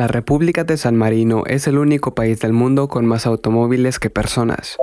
La República de San Marino es el único país del mundo con más automóviles que personas.